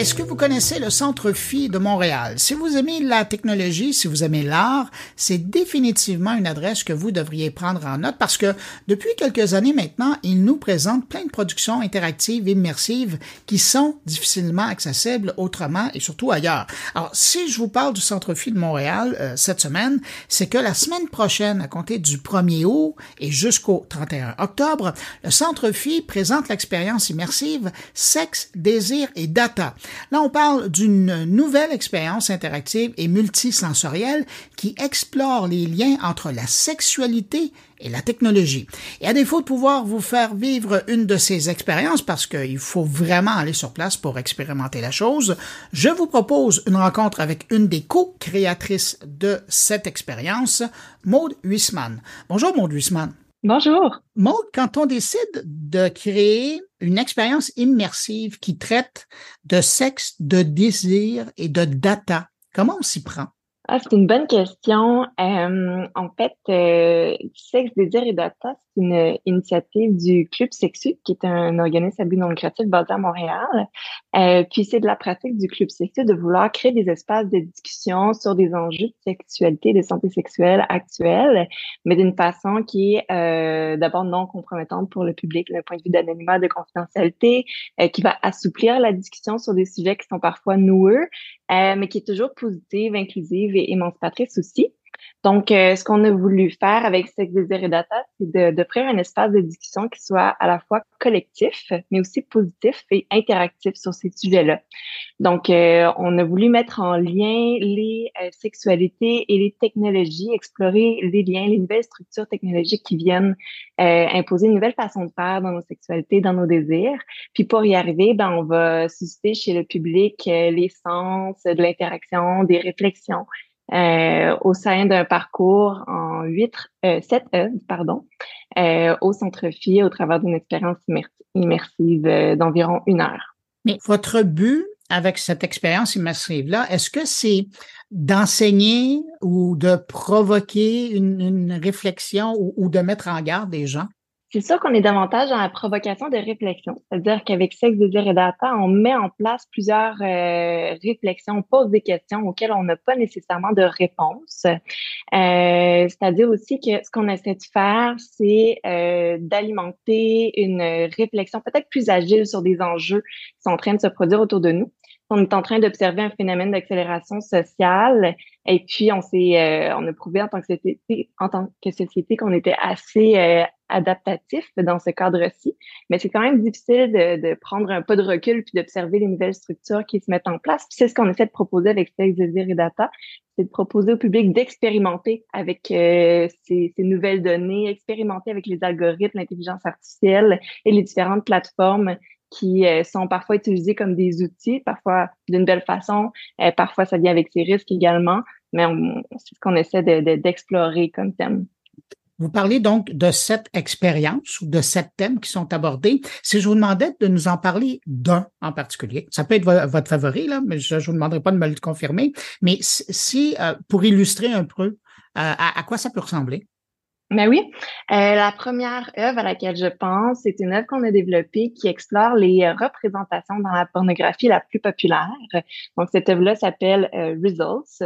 Est-ce que vous connaissez le Centre Phi de Montréal? Si vous aimez la technologie, si vous aimez l'art, c'est définitivement une adresse que vous devriez prendre en note parce que depuis quelques années maintenant, il nous présente plein de productions interactives immersives qui sont difficilement accessibles autrement et surtout ailleurs. Alors, si je vous parle du Centre Phi de Montréal euh, cette semaine, c'est que la semaine prochaine, à compter du 1er août et jusqu'au 31 octobre, le Centre Phi présente l'expérience immersive Sexe, désir et data Là, on parle d'une nouvelle expérience interactive et multisensorielle qui explore les liens entre la sexualité et la technologie. Et à défaut de pouvoir vous faire vivre une de ces expériences, parce qu'il faut vraiment aller sur place pour expérimenter la chose, je vous propose une rencontre avec une des co-créatrices de cette expérience, Maude Huisman. Bonjour Maude Huisman. Bonjour. Maud, quand on décide de créer une expérience immersive qui traite de sexe, de désir et de data, comment on s'y prend? Ah, c'est une bonne question. Euh, en fait, euh, Sexe, Désir et Data, une initiative du Club Sexu, qui est un organisme à but non lucratif basé à Montréal. Euh, puis c'est de la pratique du Club Sexu de vouloir créer des espaces de discussion sur des enjeux de sexualité, de santé sexuelle actuelle, mais d'une façon qui est euh, d'abord non compromettante pour le public, d'un point de vue d'anonymat, de confidentialité, euh, qui va assouplir la discussion sur des sujets qui sont parfois noueux, mais qui est toujours positive, inclusive et émancipatrice aussi. Donc, euh, ce qu'on a voulu faire avec Sex Désir et Data, c'est d'offrir un espace de discussion qui soit à la fois collectif, mais aussi positif et interactif sur ces sujets-là. Donc, euh, on a voulu mettre en lien les euh, sexualités et les technologies, explorer les liens, les nouvelles structures technologiques qui viennent imposer une nouvelle façon de faire dans nos sexualités, dans nos désirs. Puis pour y arriver, ben, on va susciter chez le public les sens de l'interaction, des réflexions, euh, au sein d'un parcours en 8, euh, 7 heures, pardon, euh, au Centre Phi au travers d'une expérience immersive euh, d'environ une heure. Mais votre but avec cette expérience immersive-là, est-ce que c'est d'enseigner ou de provoquer une, réflexion ou de mettre en garde des gens? C'est sûr qu'on est davantage dans la provocation de réflexion. C'est-à-dire qu'avec Sexe, Désir et Data, on met en place plusieurs euh, réflexions, on pose des questions auxquelles on n'a pas nécessairement de réponse. Euh, c'est-à-dire aussi que ce qu'on essaie de faire, c'est euh, d'alimenter une réflexion peut-être plus agile sur des enjeux qui sont en train de se produire autour de nous on est en train d'observer un phénomène d'accélération sociale et puis on s'est euh, on a prouvé en tant que société en tant que société qu'on était assez euh, adaptatif dans ce cadre-ci mais c'est quand même difficile de, de, prendre un pas de recul puis d'observer les nouvelles structures qui se mettent en place c'est ce qu'on essaie de proposer avec Sex Désir et Data c'est de proposer au public d'expérimenter avec euh, ces, ces nouvelles données expérimenter avec les algorithmes l'intelligence artificielle et les différentes plateformes qui euh, sont parfois utilisés comme des outils, parfois d'une belle façon, euh, parfois ça vient avec ses risques également, mais c'est ce qu'on essaie d'explorer de, comme thème. Vous parlez donc de sept expériences ou de sept thèmes qui sont abordés. Si je vous demandais de nous en parler d'un en particulier, ça peut être votre favori, là, mais je ne vous demanderai pas de me le confirmer, mais si, euh, pour illustrer un peu à quoi ça peut ressembler? Ben oui. Euh, la première œuvre à laquelle je pense, c'est une œuvre qu'on a développée qui explore les euh, représentations dans la pornographie la plus populaire. Donc, cette œuvre-là s'appelle euh, Results.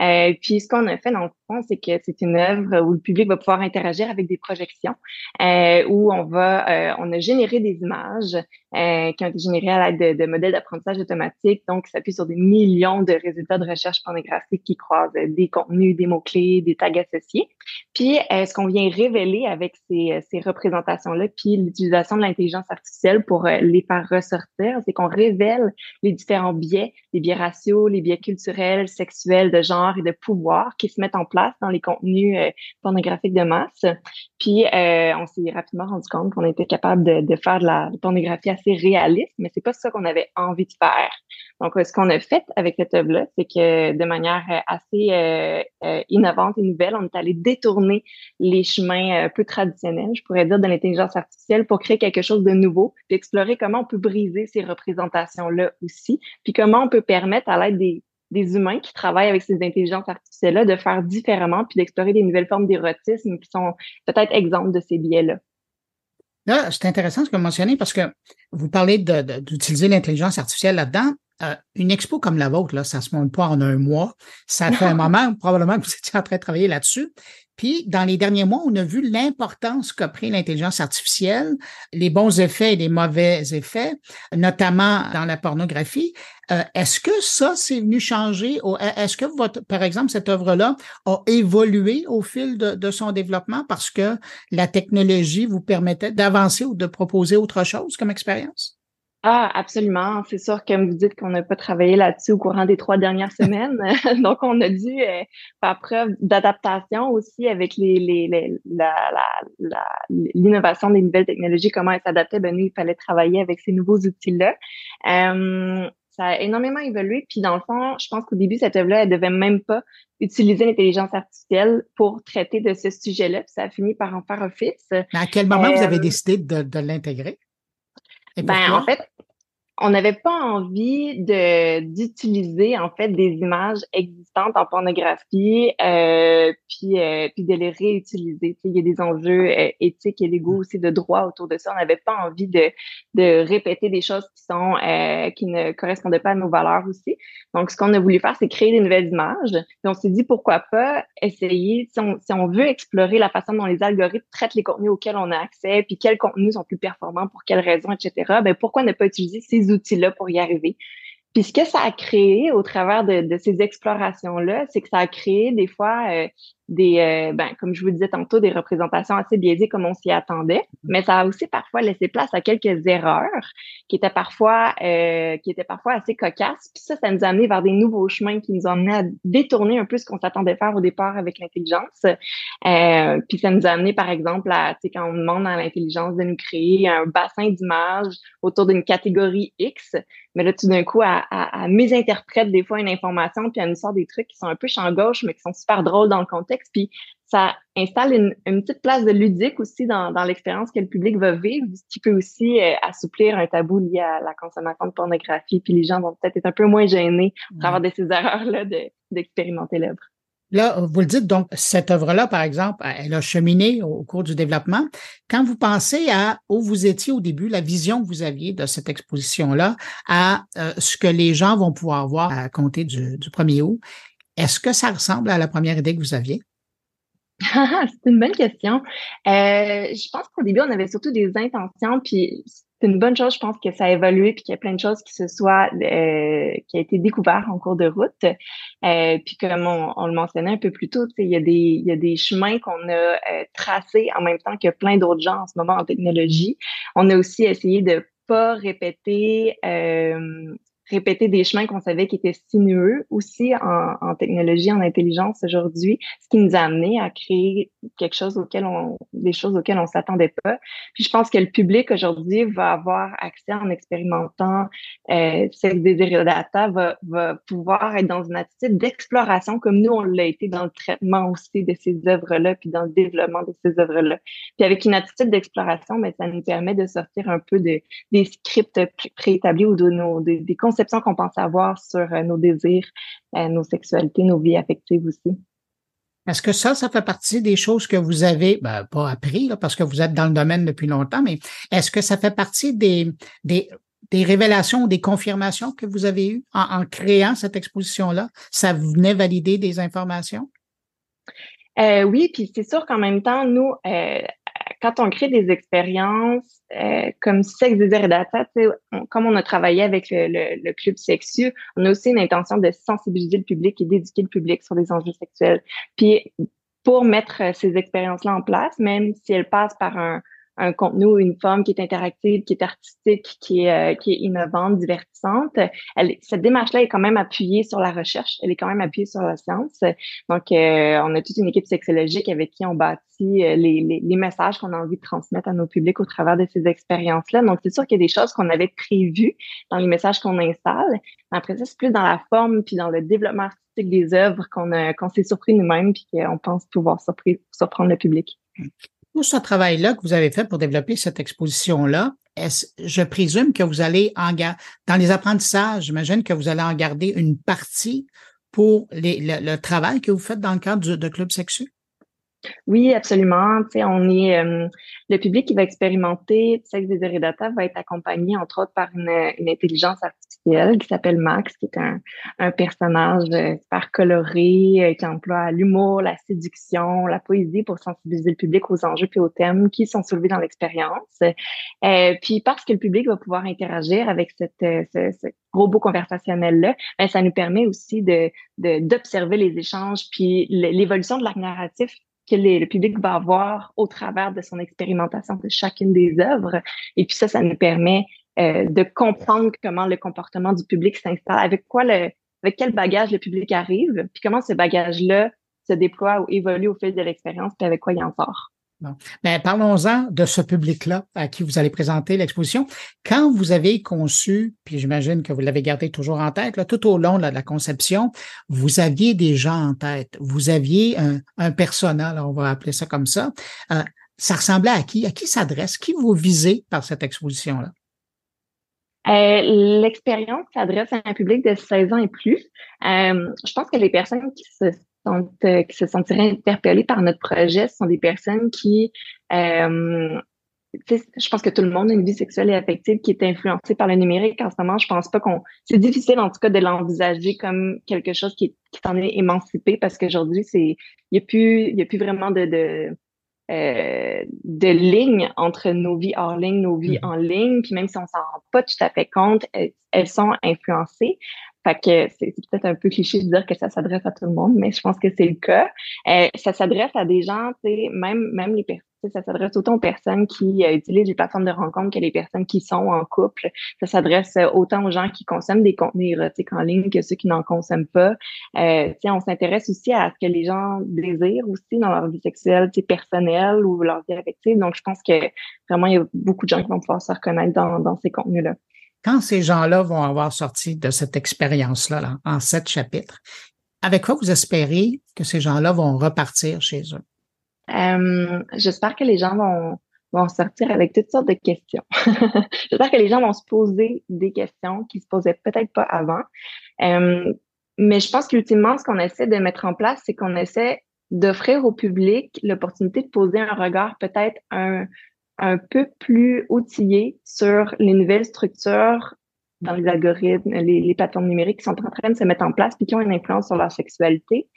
Euh, puis ce qu'on a fait dans le fond, c'est que c'est une œuvre où le public va pouvoir interagir avec des projections, euh, où on va, euh, on a généré des images euh, qui ont été générées à l'aide de, modèles d'apprentissage automatique, donc ça s'appuie sur des millions de résultats de recherche pornographique qui croisent des contenus, des mots-clés, des tags associés. Puis ce qu'on vient révéler avec ces, ces représentations-là, puis l'utilisation de l'intelligence artificielle pour les faire ressortir, c'est qu'on révèle les différents biais, les biais raciaux, les biais culturels, sexuels, de genre et de pouvoir qui se mettent en place dans les contenus euh, pornographiques de masse. Puis euh, on s'est rapidement rendu compte qu'on était capable de, faire de la pornographie assez réaliste, mais c'est pas ça qu'on avait envie de faire. Donc, ce qu'on a fait avec cette œuvre-là, c'est que de manière assez euh, euh, innovante et nouvelle, on est allé détourner les chemins peu traditionnels, je pourrais dire, de l'intelligence artificielle pour créer quelque chose de nouveau, puis explorer comment on peut briser ces représentations-là aussi, puis comment on peut permettre à l'aide des, des humains qui travaillent avec ces intelligences artificielles-là de faire différemment puis d'explorer des nouvelles formes d'érotisme qui sont peut-être exemples de ces biais-là. Là, c'est intéressant ce que vous mentionnez parce que vous parlez d'utiliser l'intelligence artificielle là-dedans. euh, une expo comme la vôtre, là, ça se monte pas en un mois. Ça fait un moment probablement que vous étiez en train de travailler là-dessus. Puis, dans les derniers mois, on a vu l'importance qu'a pris l'intelligence artificielle, les bons effets et les mauvais effets, notamment dans la pornographie. Euh, est-ce que ça, c'est venu changer? Est-ce que votre, par exemple, cette œuvre-là a évolué au fil de, son développement parce que la technologie vous permettait d'avancer ou de proposer autre chose comme expérience? Ah, absolument. C'est sûr, comme vous dites, qu'on n'a pas travaillé là-dessus au courant des trois dernières semaines. Donc, on a dû euh, faire preuve d'adaptation aussi avec les, les, les l'innovation des nouvelles technologies, comment elles s'adaptaient. Ben, nous, il fallait travailler avec ces nouveaux outils-là. Euh, ça a énormément évolué. Puis, dans le fond, je pense qu'au début, cette œuvre-là, elle devait même pas utiliser l'intelligence artificielle pour traiter de ce sujet-là. Puis, ça a fini par en faire office. Mais à quel moment vous avez décidé de, de l'intégrer? ben, en fait, on n'avait pas envie de d'utiliser en fait des images existantes en pornographie euh, puis euh, puis de les réutiliser. il y a des enjeux euh, éthiques et légaux aussi de droit autour de ça. On n'avait pas envie de répéter des choses qui sont euh, qui ne correspondaient pas à nos valeurs aussi. Donc ce qu'on a voulu faire, c'est créer des nouvelles images. Et on s'est dit pourquoi pas essayer si on si on veut explorer la façon dont les algorithmes traitent les contenus auxquels on a accès, puis quels contenus sont plus performants pour quelles raisons, etc. Ben pourquoi ne pas utiliser ces outils-là pour y arriver. Puis ce que ça a créé au travers de, ces explorations-là, c'est que ça a créé des fois euh, des, euh, ben, comme je vous disais tantôt, des représentations assez biaisées comme on s'y attendait, mais ça a aussi parfois laissé place à quelques erreurs qui étaient parfois, euh, qui étaient parfois assez cocasses. Puis ça, ça nous a amené vers des nouveaux chemins qui nous ont amené à détourner un peu ce qu'on s'attendait faire au départ avec l'intelligence. Euh, puis ça nous a amené, par exemple, à, tu sais, quand on demande à l'intelligence de nous créer un bassin d'images autour d'une catégorie X, mais là, tout d'un coup, à, à, à mésinterprète des fois une information, puis elle nous sort des trucs qui sont un peu champ gauche, mais qui sont super drôles dans le contexte puis ça installe une, petite place de ludique aussi dans, l'expérience que le public va vivre, ce qui peut aussi euh, assouplir un tabou lié à la consommation de pornographie. Puis les gens vont peut-être être un peu moins gênés à travers de ces erreurs-là d'expérimenter l'œuvre. Là, vous le dites, donc, cette œuvre-là, par exemple, elle a cheminé au cours du développement. Quand vous pensez à où vous étiez au début, la vision que vous aviez de cette exposition-là, à euh, ce que les gens vont pouvoir voir à compter du, du 1er août, est-ce que ça ressemble à la première idée que vous aviez? c'est une bonne question. Euh, je pense qu'au début, on avait surtout des intentions, puis c'est une bonne chose, je pense que ça a évolué, puis qu'il y a plein de choses qui se soient, euh, qui a été découvert en cours de route. Euh, puis comme on, le mentionnait un peu plus tôt, il y a des, il y a des chemins qu'on a euh, tracés en même temps que plein d'autres gens en ce moment en technologie. On a aussi essayé de pas répéter euh, répéter des chemins qu'on savait qui étaient sinueux aussi en, en technologie, en intelligence aujourd'hui, ce qui nous a amené à créer quelque chose auquel on, des choses auxquelles on s'attendait pas. Puis je pense que le public aujourd'hui va avoir accès en expérimentant euh, cette data, va, va pouvoir être dans une attitude d'exploration comme nous on l'a été dans le traitement aussi de ces œuvres-là, puis dans le développement de ces œuvres-là. Puis avec une attitude d'exploration, mais ça nous permet de sortir un peu de, des scripts préétablis ou de nos des concepts qu'on pense avoir sur euh, nos désirs, euh, nos sexualités, nos vies affectives aussi. Est-ce que ça, ça fait partie des choses que vous avez, ben, pas appris, là, parce que vous êtes dans le domaine depuis longtemps, mais est-ce que ça fait partie des, des, des révélations, des confirmations que vous avez eues en, créant cette exposition-là? Ça venait valider des informations? Euh, oui, puis c'est sûr qu'en même temps, nous, quand on crée des expériences euh, comme Sexe, Désir et Data, comme on a travaillé avec le, club sexu, on a aussi une intention de sensibiliser le public et d'éduquer le public sur les enjeux sexuels. Puis pour mettre ces expériences-là en place, même si elles passent par un, un contenu ou une forme qui est interactive, qui est artistique, qui est, euh, qui est innovante, divertissante. Elle, cette démarche-là est quand même appuyée sur la recherche, elle est quand même appuyée sur la science. Donc, euh, on a toute une équipe sexologique avec qui on bâtit euh, les, les, les messages qu'on a envie de transmettre à nos publics au travers de ces expériences-là. Donc, c'est sûr qu'il y a des choses qu'on avait prévues dans les messages qu'on installe. Après ça, c'est plus dans la forme puis dans le développement artistique des œuvres qu'on qu'on s'est surpris nous-mêmes puis qu'on pense pouvoir surprendre le public tout ce travail-là que vous avez fait pour développer cette exposition-là, je présume que vous allez en dans les apprentissages, j'imagine que vous allez en garder une partie pour le, travail que vous faites dans le cadre de Club Sexu? Oui, absolument. Tu on est euh, le public qui va expérimenter sexe, désir data va être accompagné entre autres par une, intelligence artificielle artificielle qui s'appelle Max, qui est un, un personnage euh, super coloré, euh, qui emploie l'humour, la séduction, la poésie pour sensibiliser le public aux enjeux et aux thèmes qui sont soulevés dans l'expérience. Euh, puis parce que le public va pouvoir interagir avec cette, ce, ce robot conversationnel-là, ben, ça nous permet aussi de d'observer les échanges puis l'évolution de l'arc narratif que le public va avoir au travers de son expérimentation de chacune des œuvres. Et puis ça, ça nous permet euh, de comprendre comment le comportement du public s'installe, avec quoi le, avec quel bagage le public arrive, puis comment ce bagage-là se déploie ou évolue au fil de l'expérience, puis avec quoi il en sort. Bon. Ben, parlons-en de ce public-là à qui vous allez présenter l'exposition. Quand vous avez conçu, puis j'imagine que vous l'avez gardé toujours en tête, là, tout au long de la conception, vous aviez des gens en tête. Vous aviez un, un personnel, on va appeler ça comme ça. Euh, ça ressemblait à qui? À qui s'adresse? Qui vous visez par cette exposition-là? Euh, L'expérience s'adresse à un public de 16 ans et plus. Euh, je pense que les personnes qui se euh, qui se sentiraient interpellées par notre projet ce sont des personnes qui euh, je pense que tout le monde a une vie sexuelle et affective qui est influencée par le numérique. En ce moment, je pense pas qu'on. C'est difficile, en tout cas, de l'envisager comme quelque chose qui, qui t'en est émancipé parce qu'aujourd'hui, c'est. Il n'y a plus, il y a plus vraiment de, de, euh, de ligne entre nos vies hors ligne, nos vies mm-hmm. en ligne. Puis même si on s'en rend pas tout à fait compte, elles sont influencées. Fait que c'est peut-être un peu cliché de dire que ça s'adresse à tout le monde, mais je pense que c'est le cas. Euh, ça s'adresse à des gens, tu sais, même, même les personnes, ça s'adresse autant aux personnes qui euh, utilisent les plateformes de rencontre que les personnes qui sont en couple. Ça s'adresse autant aux gens qui consomment des contenus érotiques en ligne que ceux qui n'en consomment pas. Euh, on s'intéresse aussi à ce que les gens désirent aussi dans leur vie sexuelle, personnelle ou leur vie affective. Donc, je pense que vraiment, il y a beaucoup de gens qui vont pouvoir se reconnaître dans, dans ces contenus-là quand ces gens-là vont avoir sorti de cette expérience-là en sept chapitres, avec quoi vous espérez que ces gens-là vont repartir chez eux? Euh, j'espère que les gens vont, vont sortir avec toutes sortes de questions. j'espère que les gens vont se poser des questions qui se posaient peut-être pas avant. Euh, mais je pense qu'ultimement, ce qu'on essaie de mettre en place, c'est qu'on essaie d'offrir au public l'opportunité de poser un regard peut-être un, un peu plus outillés sur les nouvelles structures dans les algorithmes, les, plateformes numériques qui sont en train de se mettre en place et qui ont une influence sur leur sexualité.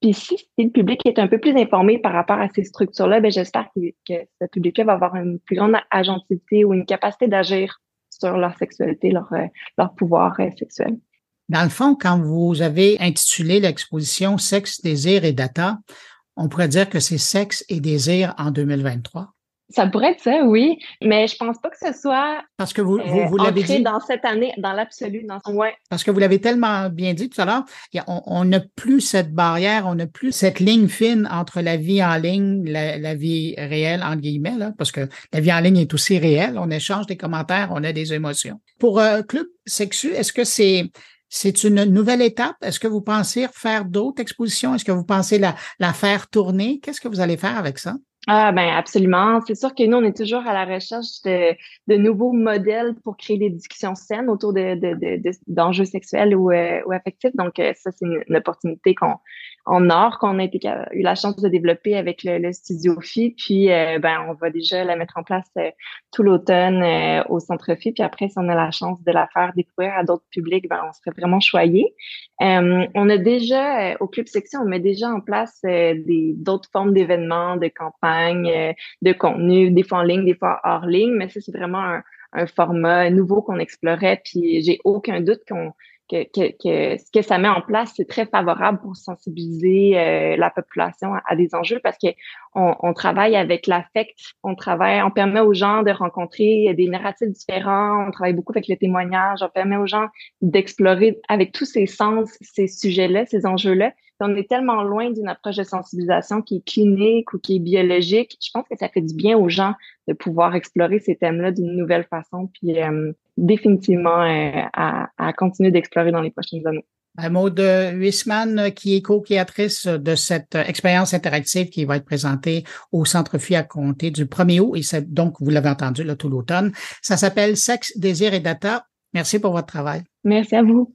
Puis si, le public est un peu plus informé par rapport à ces structures-là, ben j'espère que, ce public-là va avoir une plus grande agentivité ou une capacité d'agir sur leur sexualité, leur, euh, leur pouvoir euh, sexuel. Dans le fond, quand vous avez intitulé l'exposition Sexe, désir et data, on pourrait dire que c'est sexe et désir en 2023. Ça pourrait être ça, oui, mais je pense pas que ce soit parce que vous, vous, vous l'avez dit dans cette année, dans l'absolu, dans ouais. Parce que vous l'avez tellement bien dit tout à l'heure, on n'a plus cette barrière, on n'a plus cette ligne fine entre la vie en ligne, la, la vie réelle entre guillemets, là, parce que la vie en ligne est aussi réelle. On échange des commentaires, on a des émotions. Pour euh, Club Sexu, est-ce que c'est c'est une nouvelle étape? Est-ce que vous pensez faire d'autres expositions? Est-ce que vous pensez la, la faire tourner? Qu'est-ce que vous allez faire avec ça? Ah ben absolument. C'est sûr que nous, on est toujours à la recherche de, de nouveaux modèles pour créer des discussions saines autour de, d'enjeux sexuels ou, euh, ou affectifs. Donc, euh, ça, c'est une, opportunité qu'on en or qu'on a eu la chance de développer avec le, studio Phi. Puis, euh, ben, on va déjà la mettre en place tout l'automne au Centre Phi. Puis après, si on a la chance de la faire découvrir à d'autres publics, ben, on serait vraiment choyés. on a déjà, au Club Section, on met déjà en place des, d'autres formes d'événements, de campagnes euh, de contenu, des fois en ligne, des fois hors ligne, mais ça, c'est vraiment un, format nouveau qu'on explorait, puis j'ai aucun doute qu'on que, que, ce que ça met en place, c'est très favorable pour sensibiliser euh, la population à, des enjeux parce que on, travaille avec l'affect, on travaille, on permet aux gens de rencontrer des narratifs différents, on travaille beaucoup avec le témoignage, on permet aux gens d'explorer avec tous ces sens ces sujets-là, ces enjeux-là on est tellement loin d'une approche de sensibilisation qui est clinique ou qui est biologique. Je pense que ça fait du bien aux gens de pouvoir explorer ces thèmes-là d'une nouvelle façon, puis euh, définitivement euh, à, continuer d'explorer dans les prochaines années. Maud Huisman, qui est co-créatrice de cette expérience interactive qui va être présentée au Centre FI à compter du 1er août, et donc, vous l'avez entendu, là, tout l'automne. Ça s'appelle Sexe, désir et data. Merci pour votre travail. Merci à vous.